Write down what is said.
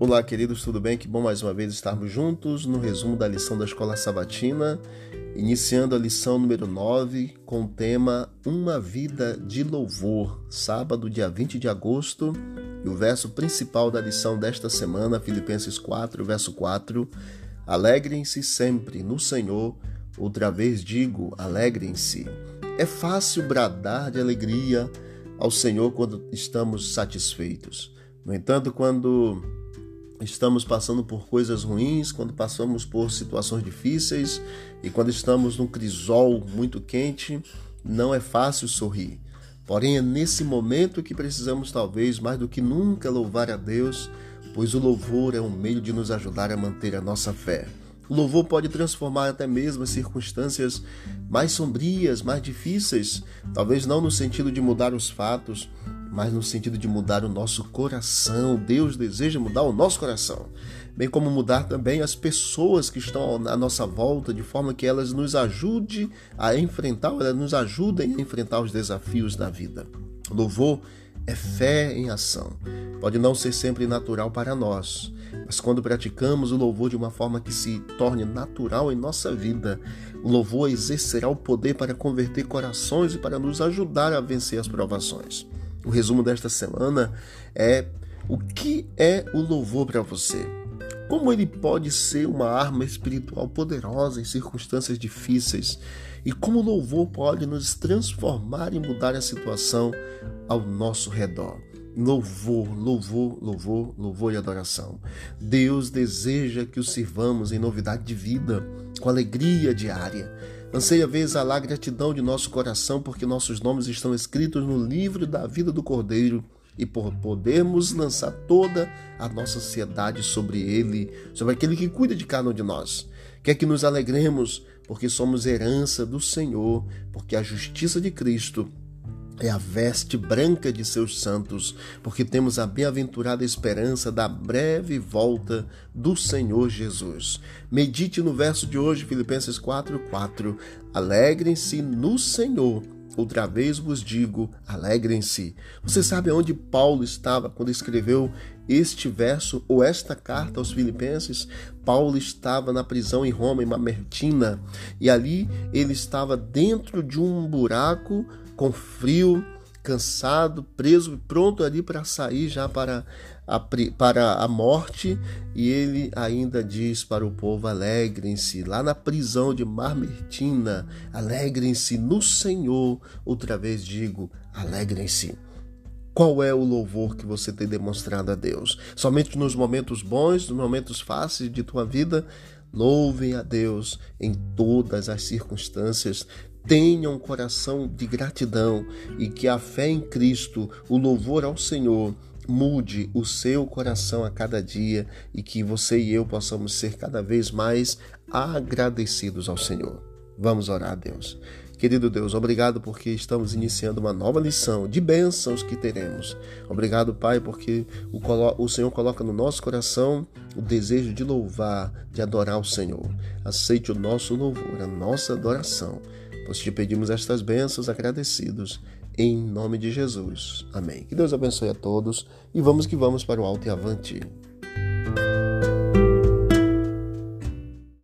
Olá, queridos, tudo bem? Que bom mais uma vez estarmos juntos no resumo da lição da Escola Sabatina, iniciando a lição número 9 com o tema Uma Vida de Louvor, sábado, dia 20 de agosto, e o verso principal da lição desta semana, Filipenses 4, verso 4: Alegrem-se sempre no Senhor, outra vez digo, alegrem-se. É fácil bradar de alegria ao Senhor quando estamos satisfeitos. No entanto, quando estamos passando por coisas ruins, quando passamos por situações difíceis e quando estamos num crisol muito quente, não é fácil sorrir. Porém, é nesse momento que precisamos, talvez mais do que nunca, louvar a Deus, pois o louvor é um meio de nos ajudar a manter a nossa fé. O louvor pode transformar até mesmo as circunstâncias mais sombrias, mais difíceis, talvez não no sentido de mudar os fatos, mas no sentido de mudar o nosso coração. Deus deseja mudar o nosso coração, bem como mudar também as pessoas que estão à nossa volta, de forma que elas nos ajudem a enfrentar, elas nos ajudem a enfrentar os desafios da vida. Louvor é fé em ação. Pode não ser sempre natural para nós, mas quando praticamos o louvor de uma forma que se torne natural em nossa vida, o louvor exercerá o poder para converter corações e para nos ajudar a vencer as provações. O resumo desta semana é o que é o louvor para você? Como ele pode ser uma arma espiritual poderosa em circunstâncias difíceis? E como o louvor pode nos transformar e mudar a situação ao nosso redor? Louvor, louvor, louvor, louvor e adoração. Deus deseja que o sirvamos em novidade de vida, com alegria diária. Anseia ver exalar gratidão de nosso coração, porque nossos nomes estão escritos no livro da vida do Cordeiro e por podermos lançar toda a nossa ansiedade sobre Ele, sobre aquele que cuida de cada um de nós. Quer que nos alegremos, porque somos herança do Senhor, porque a justiça de Cristo é a veste branca de seus santos, porque temos a bem-aventurada esperança da breve volta do Senhor Jesus. Medite no verso de hoje, Filipenses 4:4. Alegrem-se no Senhor. Outra vez vos digo, alegrem-se. Você sabe onde Paulo estava quando escreveu este verso ou esta carta aos Filipenses? Paulo estava na prisão em Roma, em Mamertina, e ali ele estava dentro de um buraco com frio, cansado, preso, pronto ali para sair já para a, para a morte, e ele ainda diz para o povo: alegrem-se, lá na prisão de Marmertina, alegrem-se no Senhor. Outra vez digo: alegrem-se. Qual é o louvor que você tem demonstrado a Deus? Somente nos momentos bons, nos momentos fáceis de tua vida? Louvem a Deus em todas as circunstâncias. Tenham um coração de gratidão e que a fé em Cristo, o louvor ao Senhor, mude o seu coração a cada dia e que você e eu possamos ser cada vez mais agradecidos ao Senhor. Vamos orar a Deus. Querido Deus, obrigado porque estamos iniciando uma nova lição de bênçãos que teremos. Obrigado, Pai, porque o, Senhor coloca no nosso coração o desejo de louvar, de adorar o Senhor. Aceite o nosso louvor, a nossa adoração. Pois te pedimos estas bênçãos agradecidos. Em nome de Jesus. Amém. Que Deus abençoe a todos e vamos que vamos para o alto e avante.